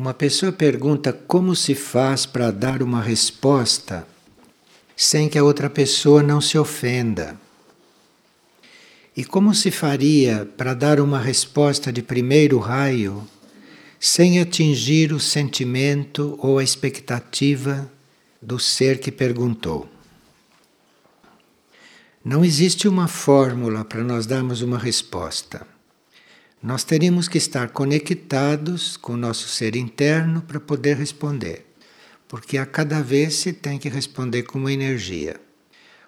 Uma pessoa pergunta como se faz para dar uma resposta sem que a outra pessoa não se ofenda. E como se faria para dar uma resposta de primeiro raio sem atingir o sentimento ou a expectativa do ser que perguntou? Não existe uma fórmula para nós darmos uma resposta. Nós teríamos que estar conectados com o nosso ser interno para poder responder, porque a cada vez se tem que responder com uma energia.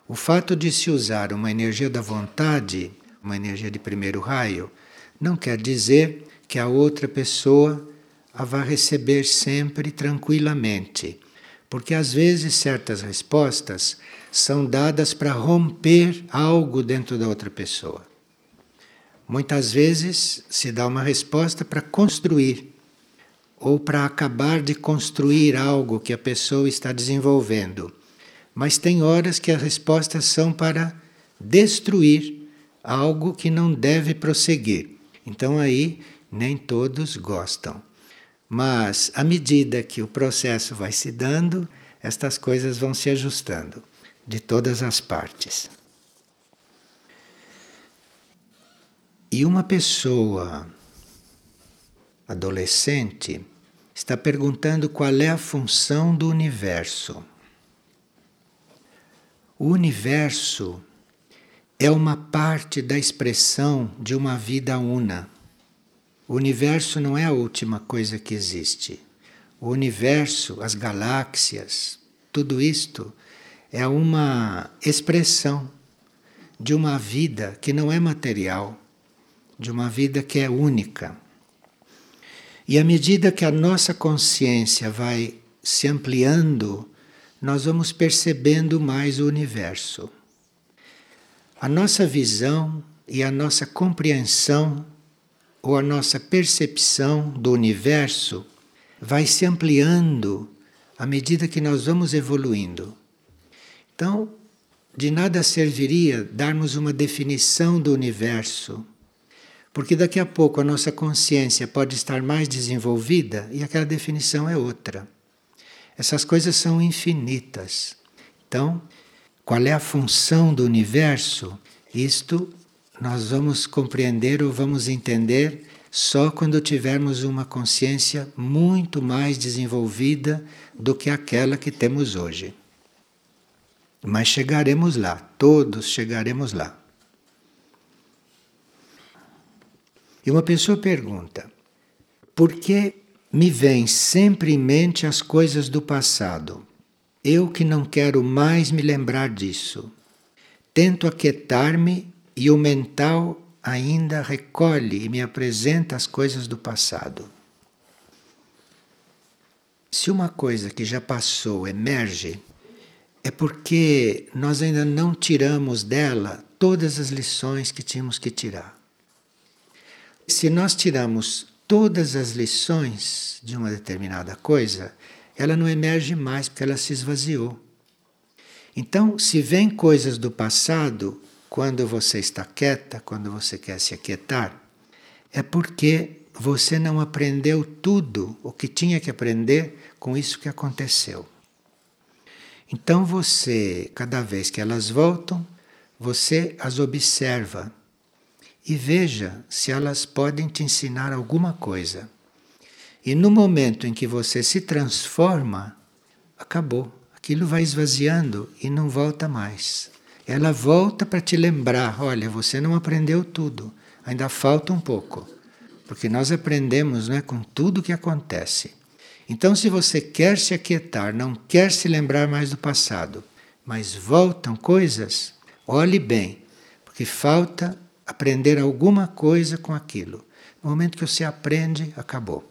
O fato de se usar uma energia da vontade, uma energia de primeiro raio, não quer dizer que a outra pessoa a vá receber sempre tranquilamente, porque às vezes certas respostas são dadas para romper algo dentro da outra pessoa. Muitas vezes se dá uma resposta para construir ou para acabar de construir algo que a pessoa está desenvolvendo. Mas tem horas que as respostas são para destruir algo que não deve prosseguir. Então aí nem todos gostam. Mas à medida que o processo vai se dando, estas coisas vão se ajustando de todas as partes. E uma pessoa adolescente está perguntando qual é a função do universo. O universo é uma parte da expressão de uma vida una. O universo não é a última coisa que existe. O universo, as galáxias, tudo isto é uma expressão de uma vida que não é material de uma vida que é única. E à medida que a nossa consciência vai se ampliando, nós vamos percebendo mais o universo. A nossa visão e a nossa compreensão ou a nossa percepção do universo vai se ampliando à medida que nós vamos evoluindo. Então, de nada serviria darmos uma definição do universo porque daqui a pouco a nossa consciência pode estar mais desenvolvida e aquela definição é outra. Essas coisas são infinitas. Então, qual é a função do universo? Isto nós vamos compreender ou vamos entender só quando tivermos uma consciência muito mais desenvolvida do que aquela que temos hoje. Mas chegaremos lá, todos chegaremos lá. E uma pessoa pergunta: por que me vêm sempre em mente as coisas do passado? Eu que não quero mais me lembrar disso. Tento aquietar-me e o mental ainda recolhe e me apresenta as coisas do passado. Se uma coisa que já passou emerge, é porque nós ainda não tiramos dela todas as lições que tínhamos que tirar. Se nós tiramos todas as lições de uma determinada coisa, ela não emerge mais porque ela se esvaziou. Então, se vem coisas do passado, quando você está quieta, quando você quer se aquietar, é porque você não aprendeu tudo o que tinha que aprender com isso que aconteceu. Então você, cada vez que elas voltam, você as observa e veja se elas podem te ensinar alguma coisa. E no momento em que você se transforma, acabou. Aquilo vai esvaziando e não volta mais. Ela volta para te lembrar: olha, você não aprendeu tudo, ainda falta um pouco. Porque nós aprendemos né, com tudo que acontece. Então, se você quer se aquietar, não quer se lembrar mais do passado, mas voltam coisas, olhe bem, porque falta aprender alguma coisa com aquilo. No momento que você aprende, acabou.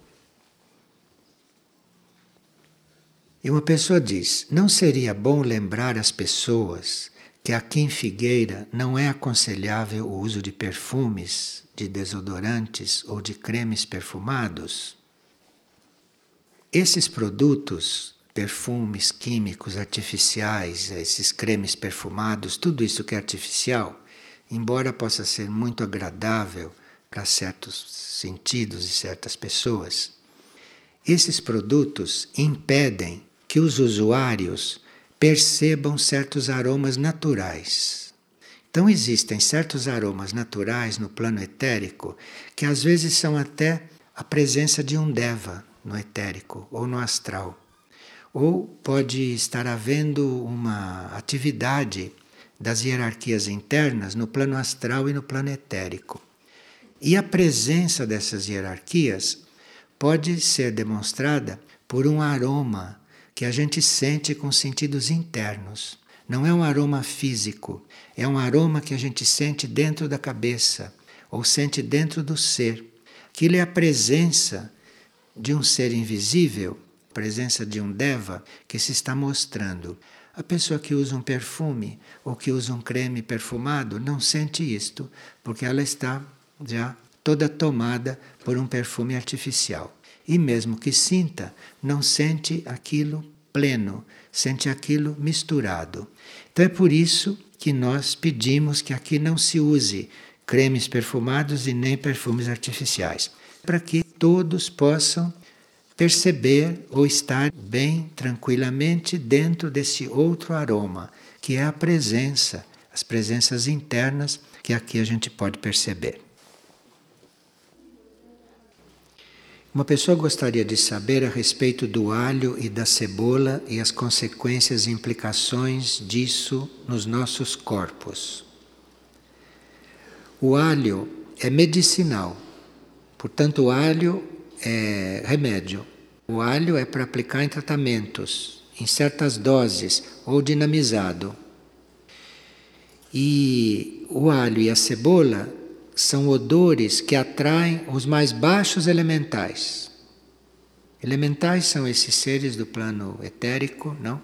E uma pessoa diz: não seria bom lembrar as pessoas que aqui em Figueira não é aconselhável o uso de perfumes, de desodorantes ou de cremes perfumados? Esses produtos, perfumes químicos artificiais, esses cremes perfumados, tudo isso que é artificial, embora possa ser muito agradável para certos sentidos e certas pessoas, esses produtos impedem que os usuários percebam certos aromas naturais. Então, existem certos aromas naturais no plano etérico que às vezes são até a presença de um deva no etérico ou no astral. Ou pode estar havendo uma atividade das hierarquias internas no plano astral e no plano etérico. E a presença dessas hierarquias pode ser demonstrada por um aroma que a gente sente com sentidos internos. Não é um aroma físico, é um aroma que a gente sente dentro da cabeça ou sente dentro do ser. Aquilo é a presença de um ser invisível, presença de um deva que se está mostrando. A pessoa que usa um perfume ou que usa um creme perfumado não sente isto, porque ela está já toda tomada por um perfume artificial. E mesmo que sinta, não sente aquilo pleno, sente aquilo misturado. Então é por isso que nós pedimos que aqui não se use cremes perfumados e nem perfumes artificiais, para que todos possam perceber ou estar bem tranquilamente dentro desse outro aroma, que é a presença, as presenças internas que aqui a gente pode perceber. Uma pessoa gostaria de saber a respeito do alho e da cebola e as consequências e implicações disso nos nossos corpos. O alho é medicinal, portanto, o alho é remédio. O alho é para aplicar em tratamentos, em certas doses ou dinamizado. E o alho e a cebola são odores que atraem os mais baixos elementais. Elementais são esses seres do plano etérico, não?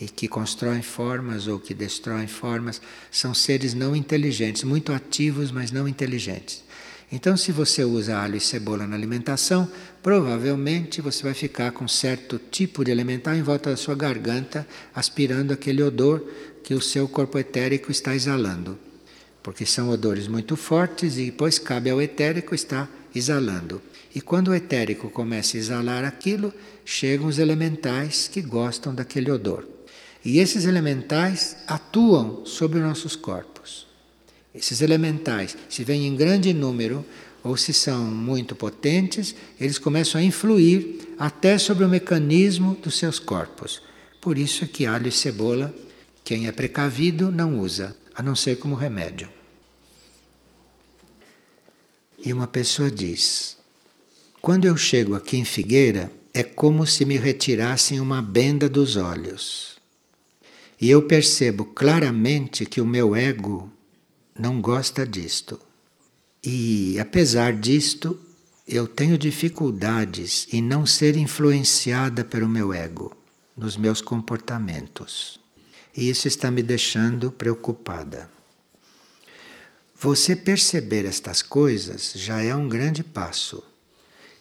E que constroem formas ou que destroem formas, são seres não inteligentes, muito ativos, mas não inteligentes. Então, se você usa alho e cebola na alimentação, provavelmente você vai ficar com certo tipo de elemental em volta da sua garganta, aspirando aquele odor que o seu corpo etérico está exalando. Porque são odores muito fortes e depois cabe ao etérico estar exalando. E quando o etérico começa a exalar aquilo, chegam os elementais que gostam daquele odor. E esses elementais atuam sobre os nossos corpos. Esses elementais, se vêm em grande número ou se são muito potentes, eles começam a influir até sobre o mecanismo dos seus corpos. Por isso que alho e cebola, quem é precavido não usa, a não ser como remédio. E uma pessoa diz: Quando eu chego aqui em Figueira, é como se me retirassem uma benda dos olhos. E eu percebo claramente que o meu ego não gosta disto. E apesar disto, eu tenho dificuldades em não ser influenciada pelo meu ego nos meus comportamentos. E isso está me deixando preocupada. Você perceber estas coisas já é um grande passo.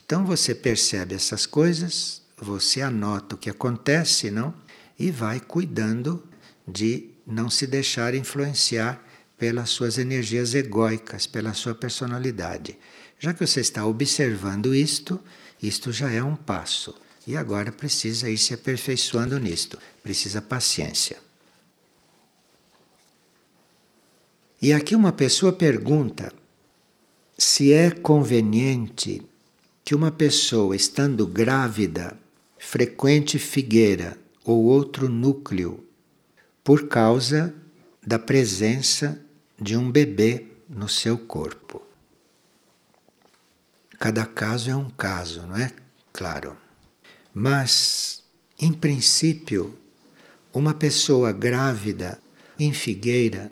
Então você percebe essas coisas, você anota o que acontece, não? E vai cuidando de não se deixar influenciar pelas suas energias egóicas, pela sua personalidade. Já que você está observando isto, isto já é um passo. E agora precisa ir se aperfeiçoando nisto. Precisa paciência. E aqui uma pessoa pergunta se é conveniente que uma pessoa estando grávida frequente figueira ou outro núcleo por causa da presença de um bebê no seu corpo. Cada caso é um caso, não é? Claro. Mas, em princípio, uma pessoa grávida em figueira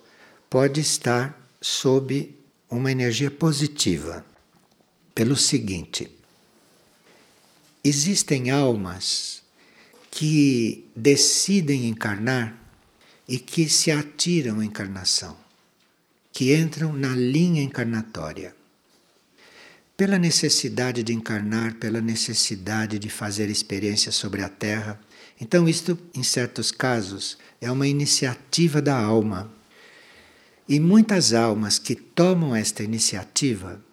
pode estar sob uma energia positiva. Pelo seguinte: existem almas que decidem encarnar e que se atiram à encarnação que entram na linha encarnatória. Pela necessidade de encarnar, pela necessidade de fazer experiências sobre a Terra. Então, isto, em certos casos, é uma iniciativa da alma. E muitas almas que tomam esta iniciativa,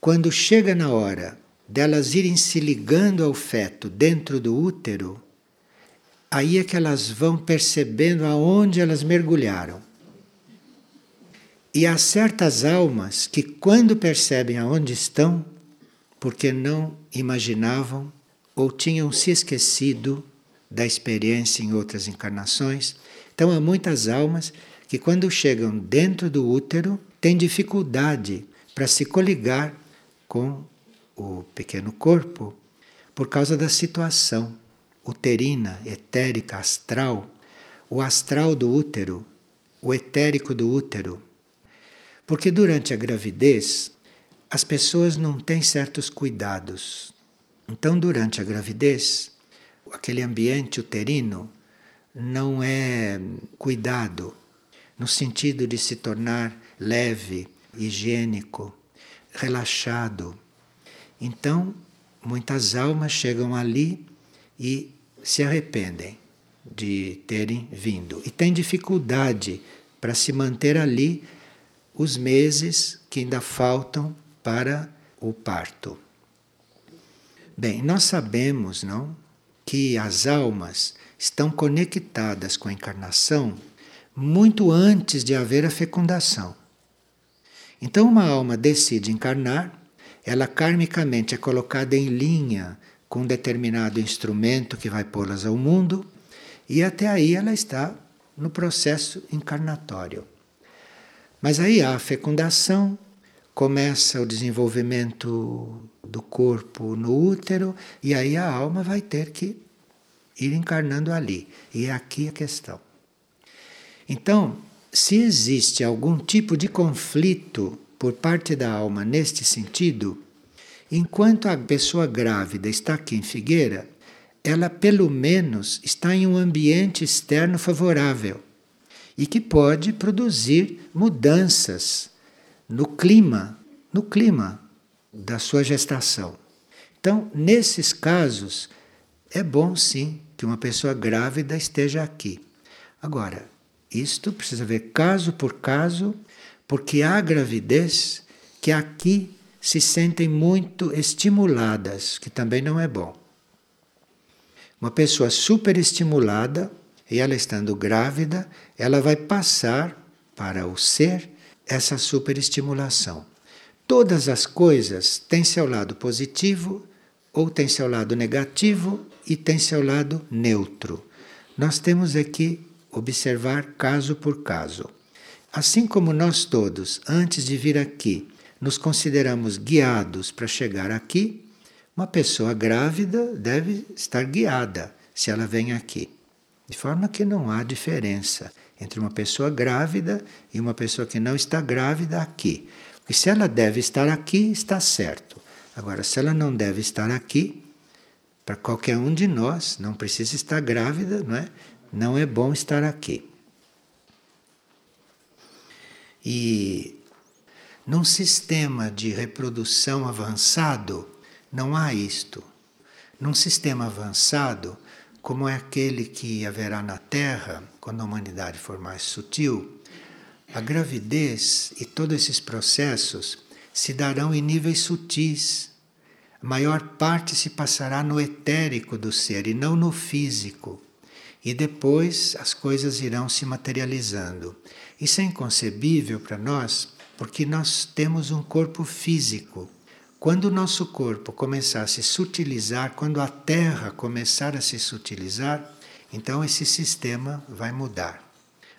quando chega na hora delas irem se ligando ao feto dentro do útero, aí é que elas vão percebendo aonde elas mergulharam. E há certas almas que, quando percebem aonde estão, porque não imaginavam ou tinham se esquecido da experiência em outras encarnações, então há muitas almas que, quando chegam dentro do útero, têm dificuldade para se coligar com o pequeno corpo por causa da situação uterina, etérica, astral, o astral do útero, o etérico do útero. Porque durante a gravidez as pessoas não têm certos cuidados. Então, durante a gravidez, aquele ambiente uterino não é cuidado no sentido de se tornar leve, higiênico, relaxado. Então, muitas almas chegam ali e se arrependem de terem vindo e têm dificuldade para se manter ali os meses que ainda faltam para o parto. Bem, nós sabemos, não, que as almas estão conectadas com a encarnação muito antes de haver a fecundação. Então, uma alma decide encarnar ela karmicamente é colocada em linha com um determinado instrumento que vai pô-las ao mundo, e até aí ela está no processo encarnatório. Mas aí há a fecundação, começa o desenvolvimento do corpo no útero, e aí a alma vai ter que ir encarnando ali. E é aqui a questão. Então, se existe algum tipo de conflito por parte da alma neste sentido, enquanto a pessoa grávida está aqui em Figueira, ela pelo menos está em um ambiente externo favorável e que pode produzir mudanças no clima, no clima da sua gestação. Então, nesses casos, é bom sim que uma pessoa grávida esteja aqui. Agora, isto precisa ver caso por caso porque há gravidez que aqui se sentem muito estimuladas, que também não é bom. Uma pessoa superestimulada, e ela estando grávida, ela vai passar para o ser essa superestimulação. Todas as coisas têm seu lado positivo ou têm seu lado negativo e têm seu lado neutro. Nós temos aqui observar caso por caso. Assim como nós todos, antes de vir aqui, nos consideramos guiados para chegar aqui, uma pessoa grávida deve estar guiada se ela vem aqui. De forma que não há diferença entre uma pessoa grávida e uma pessoa que não está grávida aqui. Porque se ela deve estar aqui, está certo. Agora, se ela não deve estar aqui, para qualquer um de nós, não precisa estar grávida, não é? Não é bom estar aqui. E num sistema de reprodução avançado, não há isto. Num sistema avançado, como é aquele que haverá na Terra, quando a humanidade for mais sutil, a gravidez e todos esses processos se darão em níveis sutis. A maior parte se passará no etérico do ser e não no físico. E depois as coisas irão se materializando. Isso é inconcebível para nós porque nós temos um corpo físico. Quando o nosso corpo começar a se sutilizar, quando a Terra começar a se sutilizar, então esse sistema vai mudar.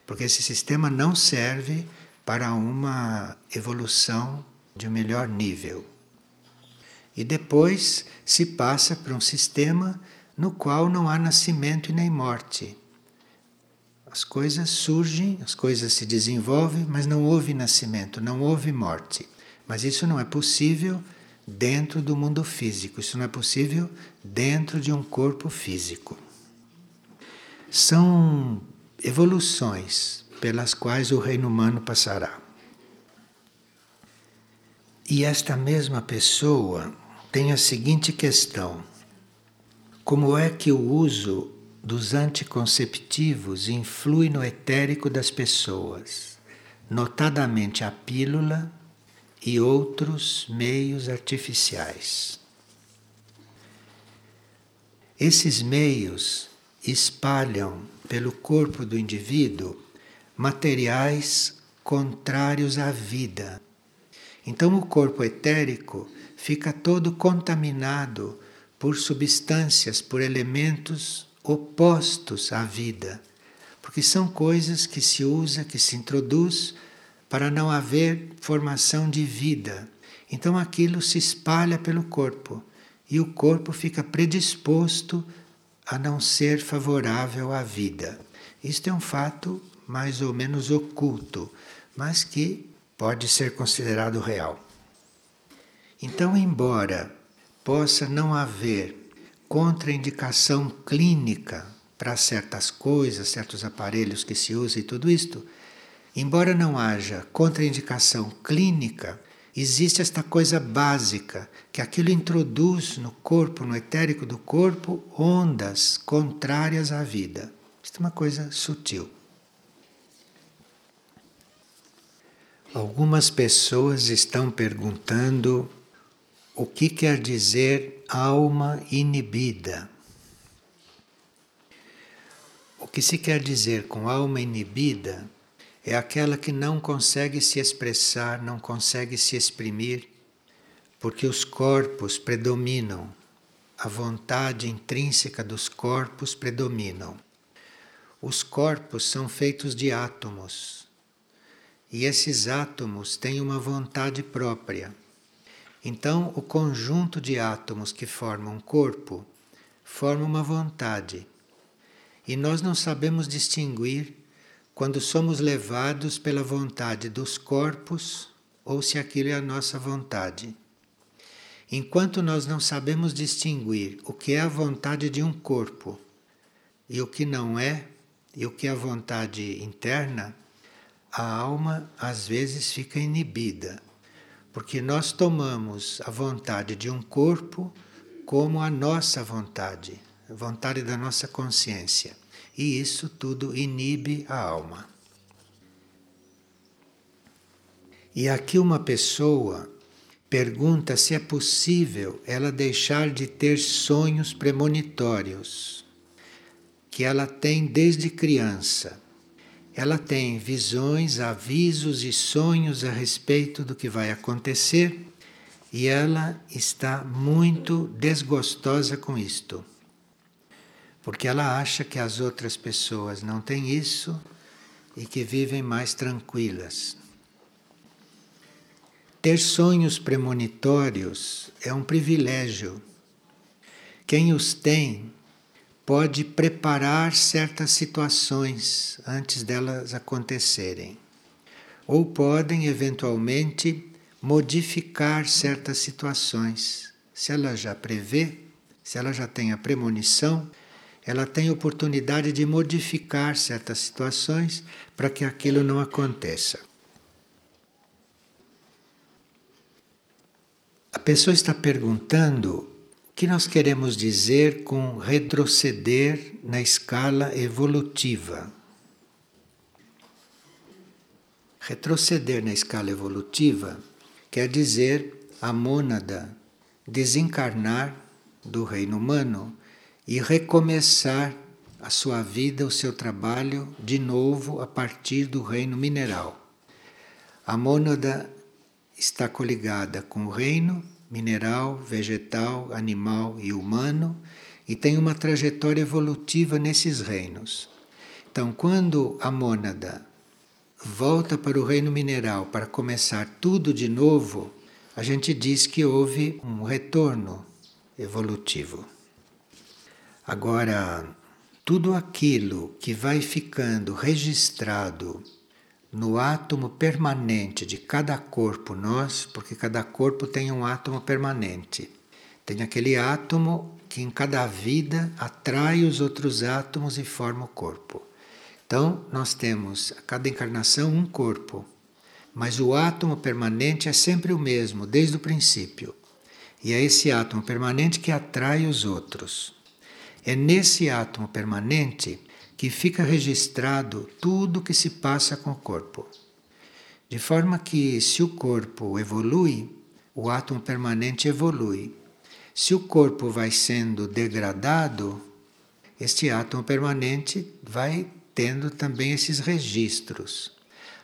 Porque esse sistema não serve para uma evolução de um melhor nível. E depois se passa para um sistema no qual não há nascimento e nem morte. As coisas surgem, as coisas se desenvolvem, mas não houve nascimento, não houve morte. Mas isso não é possível dentro do mundo físico, isso não é possível dentro de um corpo físico. São evoluções pelas quais o reino humano passará. E esta mesma pessoa tem a seguinte questão: como é que o uso dos anticonceptivos influi no etérico das pessoas, notadamente a pílula e outros meios artificiais. Esses meios espalham pelo corpo do indivíduo materiais contrários à vida. Então o corpo etérico fica todo contaminado por substâncias, por elementos opostos à vida, porque são coisas que se usa, que se introduz para não haver formação de vida. Então aquilo se espalha pelo corpo e o corpo fica predisposto a não ser favorável à vida. Isto é um fato mais ou menos oculto, mas que pode ser considerado real. Então, embora possa não haver contraindicação clínica para certas coisas, certos aparelhos que se usam e tudo isto, embora não haja contraindicação clínica, existe esta coisa básica que aquilo introduz no corpo, no etérico do corpo, ondas contrárias à vida. Isto é uma coisa sutil. Algumas pessoas estão perguntando o que quer dizer alma inibida. O que se quer dizer com alma inibida é aquela que não consegue se expressar, não consegue se exprimir, porque os corpos predominam, a vontade intrínseca dos corpos predominam. Os corpos são feitos de átomos e esses átomos têm uma vontade própria. Então, o conjunto de átomos que formam um corpo forma uma vontade. E nós não sabemos distinguir quando somos levados pela vontade dos corpos ou se aquilo é a nossa vontade. Enquanto nós não sabemos distinguir o que é a vontade de um corpo e o que não é, e o que é a vontade interna, a alma às vezes fica inibida, porque nós tomamos a vontade de um corpo como a nossa vontade, a vontade da nossa consciência. E isso tudo inibe a alma. E aqui uma pessoa pergunta se é possível ela deixar de ter sonhos premonitórios que ela tem desde criança ela tem visões, avisos e sonhos a respeito do que vai acontecer e ela está muito desgostosa com isto. Porque ela acha que as outras pessoas não têm isso e que vivem mais tranquilas. Ter sonhos premonitórios é um privilégio. Quem os tem pode preparar certas situações antes delas acontecerem, ou podem eventualmente modificar certas situações. Se ela já prevê, se ela já tem a premonição, ela tem oportunidade de modificar certas situações para que aquilo não aconteça. A pessoa está perguntando o que nós queremos dizer com retroceder na escala evolutiva? Retroceder na escala evolutiva quer dizer a mônada desencarnar do reino humano e recomeçar a sua vida, o seu trabalho de novo a partir do reino mineral. A mônada está coligada com o reino mineral, vegetal, animal e humano, e tem uma trajetória evolutiva nesses reinos. Então, quando a mônada volta para o reino mineral para começar tudo de novo, a gente diz que houve um retorno evolutivo. Agora, tudo aquilo que vai ficando registrado no átomo permanente de cada corpo nós, porque cada corpo tem um átomo permanente. Tem aquele átomo que em cada vida atrai os outros átomos e forma o corpo. Então, nós temos a cada encarnação um corpo, mas o átomo permanente é sempre o mesmo, desde o princípio. E é esse átomo permanente que atrai os outros. É nesse átomo permanente que fica registrado tudo o que se passa com o corpo. De forma que, se o corpo evolui, o átomo permanente evolui. Se o corpo vai sendo degradado, este átomo permanente vai tendo também esses registros.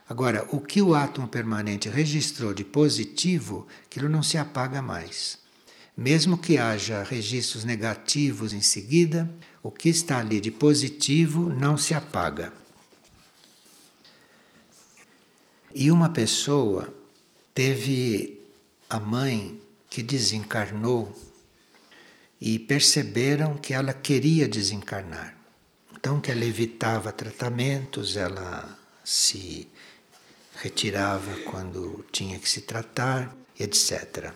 Agora, o que o átomo permanente registrou de positivo, aquilo não se apaga mais. Mesmo que haja registros negativos em seguida, o que está ali de positivo não se apaga. E uma pessoa teve a mãe que desencarnou e perceberam que ela queria desencarnar. Então que ela evitava tratamentos, ela se retirava quando tinha que se tratar, etc.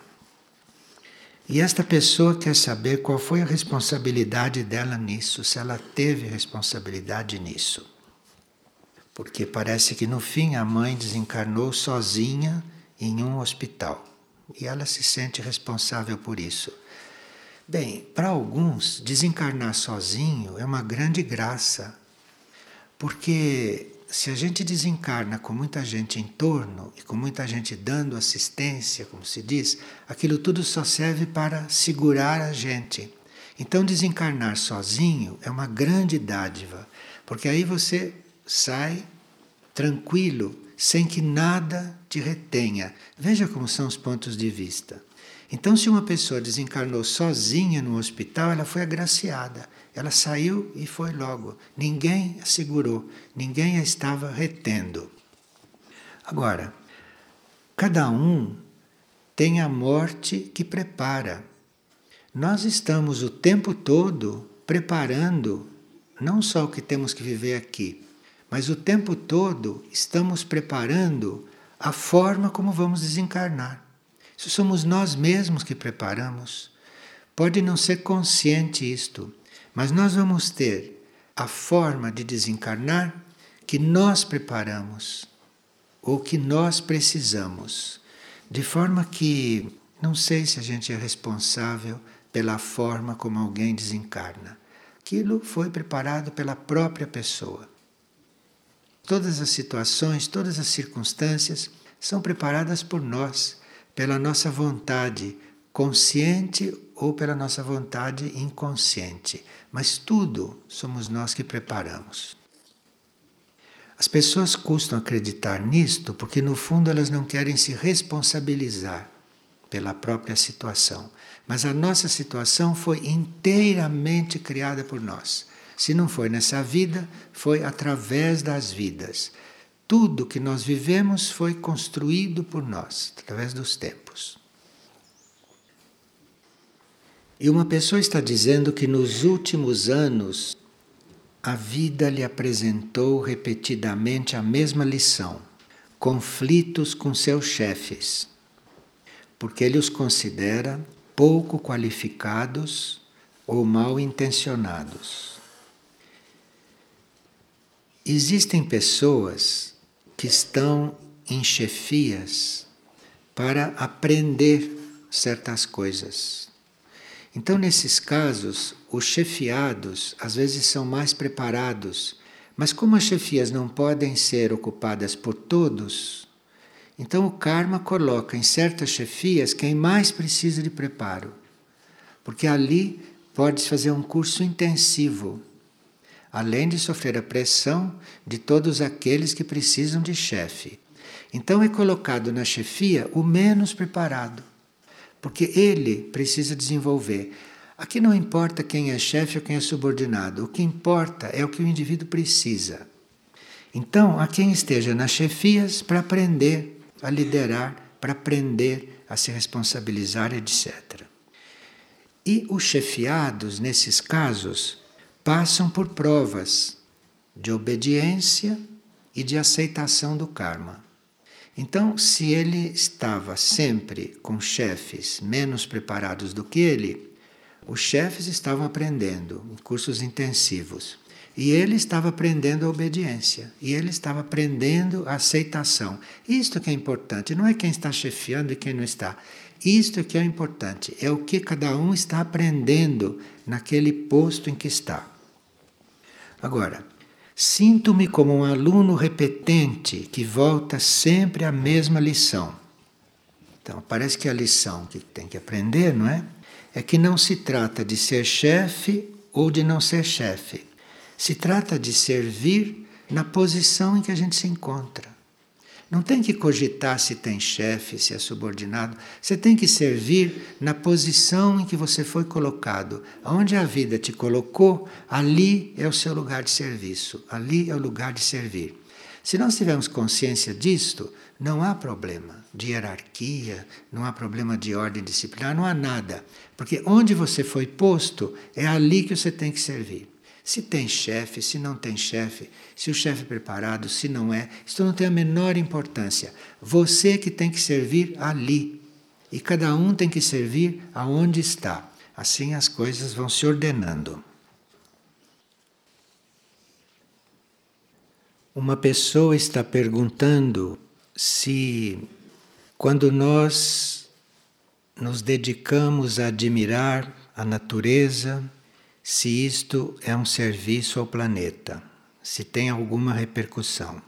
E esta pessoa quer saber qual foi a responsabilidade dela nisso, se ela teve responsabilidade nisso. Porque parece que no fim a mãe desencarnou sozinha em um hospital e ela se sente responsável por isso. Bem, para alguns, desencarnar sozinho é uma grande graça, porque se a gente desencarna com muita gente em torno e com muita gente dando assistência, como se diz, aquilo tudo só serve para segurar a gente. Então, desencarnar sozinho é uma grande dádiva, porque aí você sai tranquilo, sem que nada te retenha. Veja como são os pontos de vista. Então, se uma pessoa desencarnou sozinha no hospital, ela foi agraciada. Ela saiu e foi logo. Ninguém a segurou, ninguém a estava retendo. Agora, cada um tem a morte que prepara. Nós estamos o tempo todo preparando não só o que temos que viver aqui, mas o tempo todo estamos preparando a forma como vamos desencarnar. Isso somos nós mesmos que preparamos. Pode não ser consciente isto, mas nós vamos ter a forma de desencarnar que nós preparamos ou que nós precisamos. De forma que não sei se a gente é responsável pela forma como alguém desencarna. Aquilo foi preparado pela própria pessoa. Todas as situações, todas as circunstâncias são preparadas por nós pela nossa vontade consciente ou pela nossa vontade inconsciente, mas tudo somos nós que preparamos. As pessoas custam acreditar nisto porque, no fundo, elas não querem se responsabilizar pela própria situação. Mas a nossa situação foi inteiramente criada por nós. Se não foi nessa vida, foi através das vidas. Tudo que nós vivemos foi construído por nós, através dos tempos. E uma pessoa está dizendo que nos últimos anos a vida lhe apresentou repetidamente a mesma lição: conflitos com seus chefes, porque ele os considera pouco qualificados ou mal intencionados. Existem pessoas que estão em chefias para aprender certas coisas. Então, nesses casos, os chefiados às vezes são mais preparados, mas como as chefias não podem ser ocupadas por todos, então o karma coloca em certas chefias quem mais precisa de preparo, porque ali pode-se fazer um curso intensivo além de sofrer a pressão de todos aqueles que precisam de chefe. Então é colocado na chefia o menos preparado, porque ele precisa desenvolver. Aqui não importa quem é chefe ou quem é subordinado, o que importa é o que o indivíduo precisa. Então, a quem esteja nas chefias para aprender a liderar, para aprender a se responsabilizar, etc. E os chefiados, nesses casos, passam por provas de obediência e de aceitação do karma. Então, se ele estava sempre com chefes menos preparados do que ele, os chefes estavam aprendendo em cursos intensivos. E ele estava aprendendo a obediência, e ele estava aprendendo a aceitação. Isto que é importante, não é quem está chefiando e quem não está. Isto que é importante, é o que cada um está aprendendo naquele posto em que está. Agora, sinto-me como um aluno repetente que volta sempre à mesma lição. Então, parece que a lição que tem que aprender, não é? É que não se trata de ser chefe ou de não ser chefe. Se trata de servir na posição em que a gente se encontra. Não tem que cogitar se tem chefe, se é subordinado. Você tem que servir na posição em que você foi colocado. Onde a vida te colocou, ali é o seu lugar de serviço, ali é o lugar de servir. Se nós tivermos consciência disto, não há problema de hierarquia, não há problema de ordem disciplinar, não há nada. Porque onde você foi posto, é ali que você tem que servir. Se tem chefe, se não tem chefe, se o chefe é preparado, se não é, isso não tem a menor importância. Você que tem que servir ali. E cada um tem que servir aonde está. Assim as coisas vão se ordenando. Uma pessoa está perguntando se, quando nós nos dedicamos a admirar a natureza, se isto é um serviço ao planeta, se tem alguma repercussão.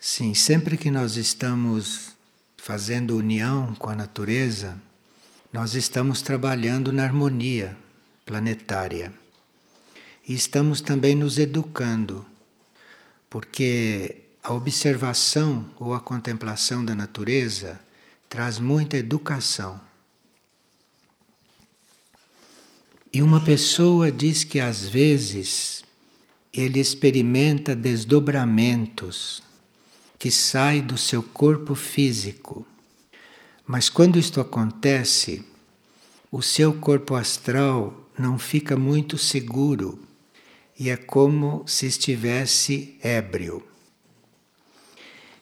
Sim, sempre que nós estamos fazendo união com a natureza, nós estamos trabalhando na harmonia planetária. E estamos também nos educando, porque a observação ou a contemplação da natureza traz muita educação. E uma pessoa diz que às vezes ele experimenta desdobramentos que saem do seu corpo físico. Mas quando isto acontece, o seu corpo astral não fica muito seguro e é como se estivesse ébrio.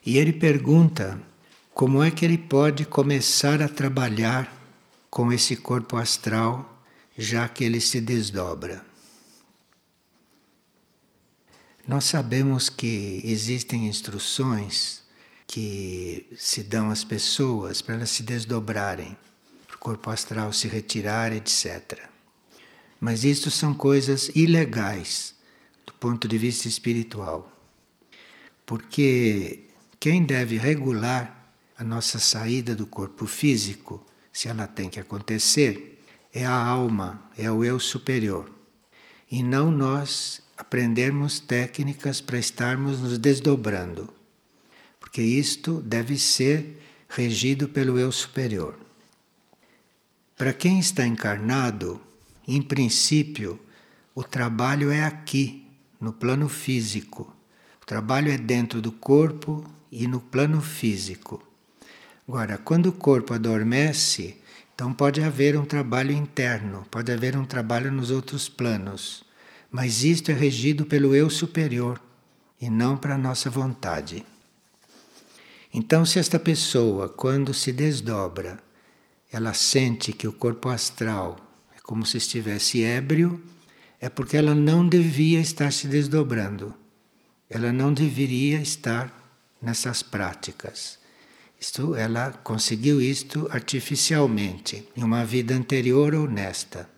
E ele pergunta como é que ele pode começar a trabalhar com esse corpo astral, já que ele se desdobra. Nós sabemos que existem instruções que se dão às pessoas para elas se desdobrarem, para o corpo astral se retirar, etc. Mas isto são coisas ilegais do ponto de vista espiritual. Porque quem deve regular a nossa saída do corpo físico, se ela tem que acontecer, é a alma, é o eu superior. E não nós aprendermos técnicas para estarmos nos desdobrando. Porque isto deve ser regido pelo eu superior. Para quem está encarnado, em princípio, o trabalho é aqui, no plano físico. O trabalho é dentro do corpo e no plano físico. Agora, quando o corpo adormece, então pode haver um trabalho interno, pode haver um trabalho nos outros planos, mas isto é regido pelo eu superior e não para a nossa vontade. Então, se esta pessoa, quando se desdobra, ela sente que o corpo astral como se estivesse ébrio, é porque ela não devia estar se desdobrando. Ela não deveria estar nessas práticas. Isto, ela conseguiu isto artificialmente, em uma vida anterior ou nesta.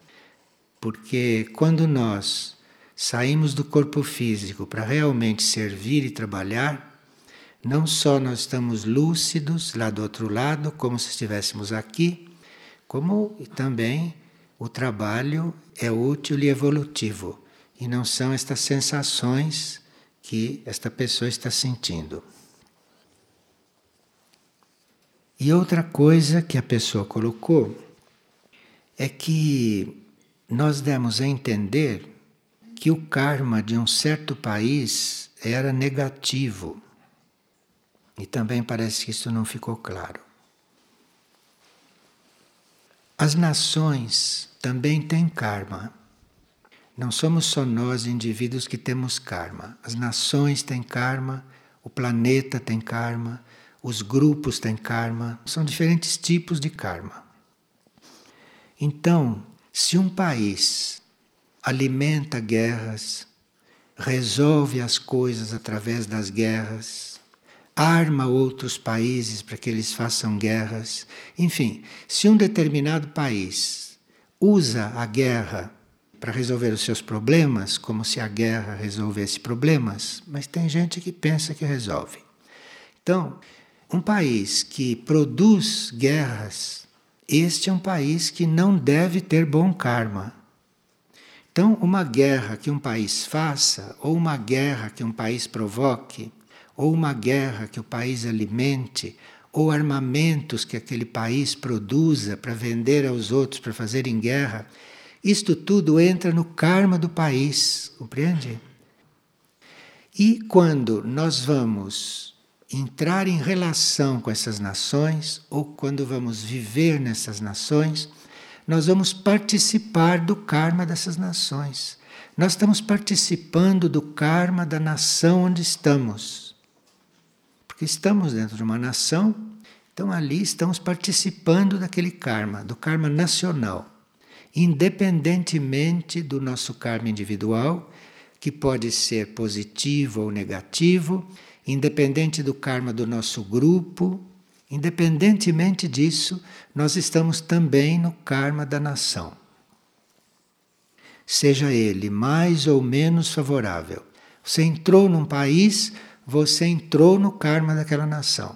Porque quando nós saímos do corpo físico para realmente servir e trabalhar, não só nós estamos lúcidos lá do outro lado, como se estivéssemos aqui, como também o trabalho é útil e evolutivo e não são estas sensações que esta pessoa está sentindo. E outra coisa que a pessoa colocou é que nós demos a entender que o karma de um certo país era negativo. E também parece que isso não ficou claro. As nações também têm karma. Não somos só nós, indivíduos, que temos karma. As nações têm karma, o planeta tem karma, os grupos têm karma. São diferentes tipos de karma. Então, se um país alimenta guerras, resolve as coisas através das guerras, arma outros países para que eles façam guerras. Enfim, se um determinado país usa a guerra para resolver os seus problemas, como se a guerra resolvesse problemas, mas tem gente que pensa que resolve. Então, Um país que produz guerras, este é um país que não deve ter bom karma. Então, uma guerra que um país faça, ou uma guerra que um país provoque, ou uma guerra que o país alimente, ou armamentos que aquele país produza para vender aos outros, para fazerem guerra, isto tudo entra no karma do país, compreende? E quando nós vamos entrar em relação com essas nações, ou quando vamos viver nessas nações, nós vamos participar do karma dessas nações. Nós estamos participando do karma da nação onde estamos. Porque estamos dentro de uma nação, então ali estamos participando daquele karma, do karma nacional, independentemente do nosso karma individual, que pode ser positivo ou negativo, independente do karma do nosso grupo, Independentemente disso, nós estamos também no karma da nação. Seja ele mais ou menos favorável. Você entrou num país, você entrou no karma daquela nação.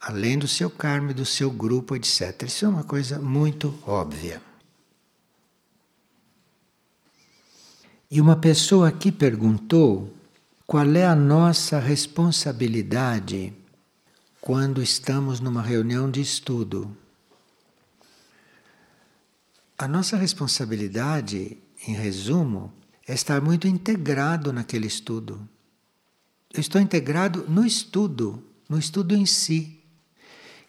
Além do seu karma do seu grupo, etc. Isso é uma coisa muito óbvia. E uma pessoa aqui perguntou qual é a nossa responsabilidade quando estamos numa reunião de estudo. A nossa responsabilidade, em resumo, é estar muito integrado naquele estudo. Eu estou integrado no estudo, no estudo em si.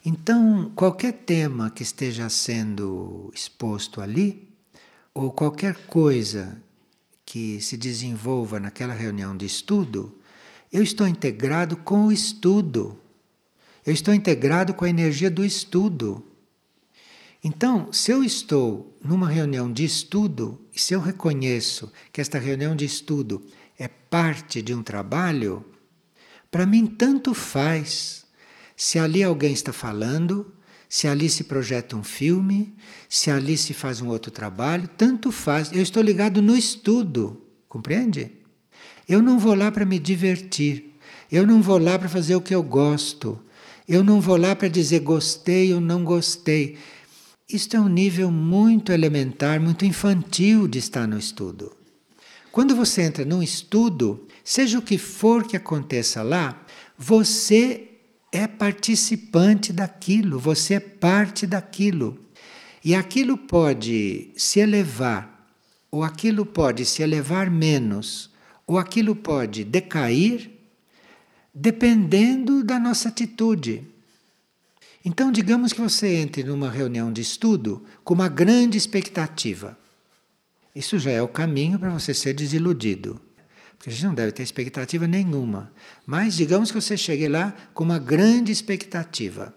Então, qualquer tema que esteja sendo exposto ali, ou qualquer coisa que se desenvolva naquela reunião de estudo, eu estou integrado com o estudo. Eu estou integrado com a energia do estudo. Então, se eu estou numa reunião de estudo, e se eu reconheço que esta reunião de estudo é parte de um trabalho, para mim tanto faz se ali alguém está falando, se ali se projeta um filme, se ali se faz um outro trabalho, tanto faz. Eu estou ligado no estudo, compreende? Eu não vou lá para me divertir, eu não vou lá para fazer o que eu gosto, eu não vou lá para dizer gostei ou não gostei. Isto é um nível muito elementar, muito infantil de estar no estudo. Quando você entra num estudo, seja o que for que aconteça lá, você é participante daquilo, você é parte daquilo. E aquilo pode se elevar, ou aquilo pode se elevar menos, ou aquilo pode decair dependendo da nossa atitude. Então, digamos que você entre numa reunião de estudo com uma grande expectativa. Isso já é o caminho para você ser desiludido. Porque a gente não deve ter expectativa nenhuma. Mas digamos que você chegue lá com uma grande expectativa.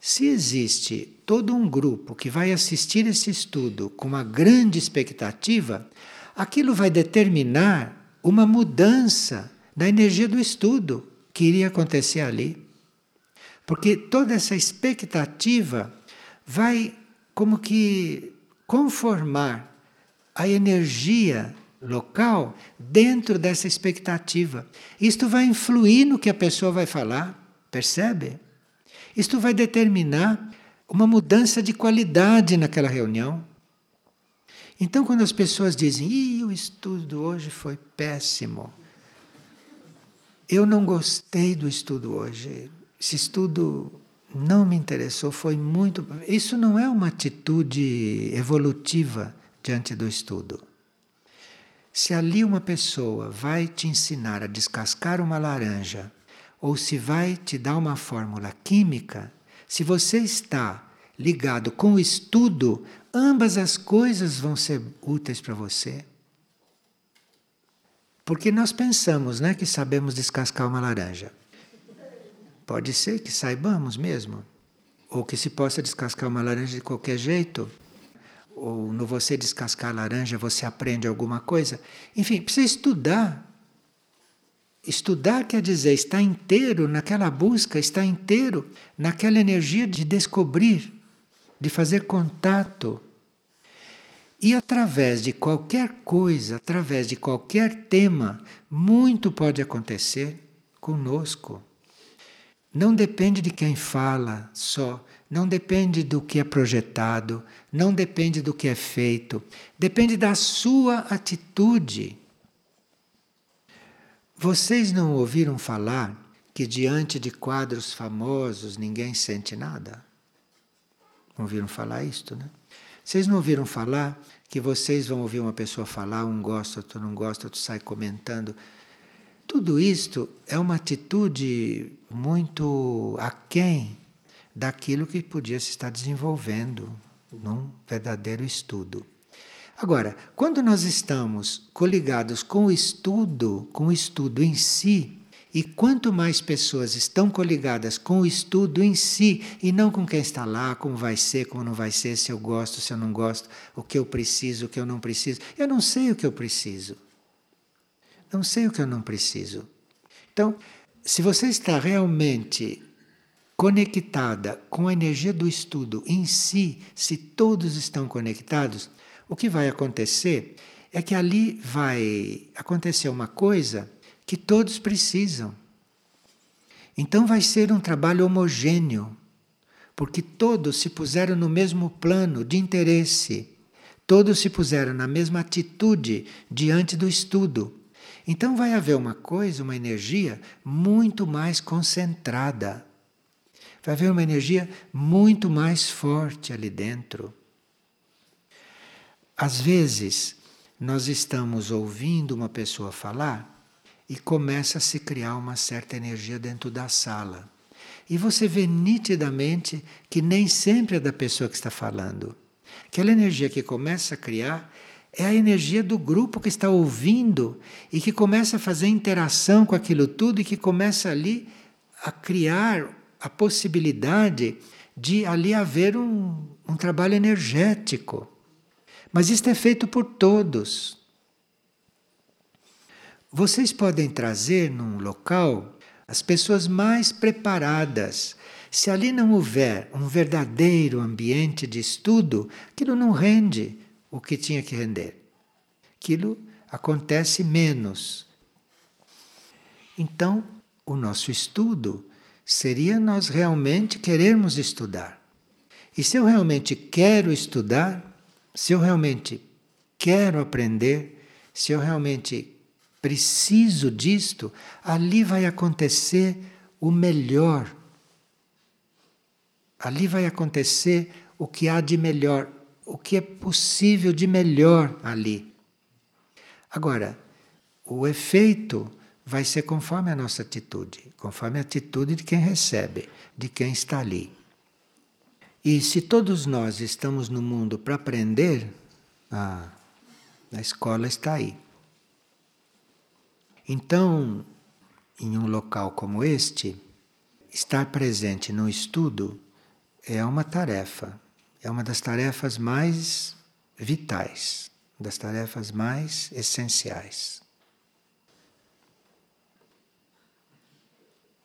Se existe todo um grupo que vai assistir esse estudo com uma grande expectativa, aquilo vai determinar uma mudança da energia do estudo que iria acontecer ali. Porque toda essa expectativa vai como que conformar a energia local dentro dessa expectativa. Isto vai influir no que a pessoa vai falar, percebe? Isto vai determinar uma mudança de qualidade naquela reunião. Então, quando as pessoas dizem, Ih, o estudo hoje foi péssimo, eu não gostei do estudo hoje. Esse estudo não me interessou, foi muito. Isso não é uma atitude evolutiva diante do estudo. Se ali uma pessoa vai te ensinar a descascar uma laranja, ou se vai te dar uma fórmula química, se você está ligado com o estudo, ambas as coisas vão ser úteis para você. Porque nós pensamos né, que sabemos descascar uma laranja. Pode ser que saibamos mesmo. Ou que se possa descascar uma laranja de qualquer jeito. Ou no você descascar laranja você aprende alguma coisa. Enfim, precisa estudar. Estudar quer dizer estar inteiro naquela busca, estar inteiro naquela energia de descobrir, de fazer contato e através de qualquer coisa, através de qualquer tema, muito pode acontecer conosco. não depende de quem fala só, não depende do que é projetado, não depende do que é feito, depende da sua atitude. Vocês não ouviram falar que diante de quadros famosos ninguém sente nada? Não ouviram falar isto, né? Vocês não ouviram falar que vocês vão ouvir uma pessoa falar, um gosta, outro não gosta, outro sai comentando. Tudo isto é uma atitude muito aquém daquilo que podia se estar desenvolvendo num verdadeiro estudo. Agora, quando nós estamos coligados com o estudo, com o estudo em si, e quanto mais pessoas estão coligadas com o estudo em si e não com quem está lá, como vai ser, como não vai ser, se eu gosto, se eu não gosto, o que eu preciso, o que eu não preciso. Eu não sei o que eu preciso. Não sei o que eu não preciso. Então, se você está realmente conectada com a energia do estudo em si, se todos estão conectados, o que vai acontecer é que ali vai acontecer uma coisa que todos precisam. Então vai ser um trabalho homogêneo, porque todos se puseram no mesmo plano de interesse, todos se puseram na mesma atitude diante do estudo. Então vai haver uma coisa, uma energia muito mais concentrada. Vai haver uma energia muito mais forte ali dentro. Às vezes, nós estamos ouvindo uma pessoa falar e começa a se criar uma certa energia dentro da sala. E você vê nitidamente que nem sempre é da pessoa que está falando. Aquela energia que começa a criar é a energia do grupo que está ouvindo e que começa a fazer interação com aquilo tudo e que começa ali a criar a possibilidade de ali haver um, um trabalho energético. Mas isto é feito por todos. Vocês podem trazer num local as pessoas mais preparadas. Se ali não houver um verdadeiro ambiente de estudo, aquilo não rende o que tinha que render. Aquilo acontece menos. Então, o nosso estudo seria nós realmente querermos estudar. E se eu realmente quero estudar, se eu realmente quero aprender, se eu realmente preciso disto, ali vai acontecer o melhor. Ali vai acontecer o que há de melhor, o que é possível de melhor ali. Agora, o efeito vai ser conforme a nossa atitude, conforme a atitude de quem recebe, de quem está ali. E se todos nós estamos no mundo para aprender, ah, a escola está aí. Então, em um local como este, estar presente no estudo é uma tarefa, é uma das tarefas mais vitais, das tarefas mais essenciais.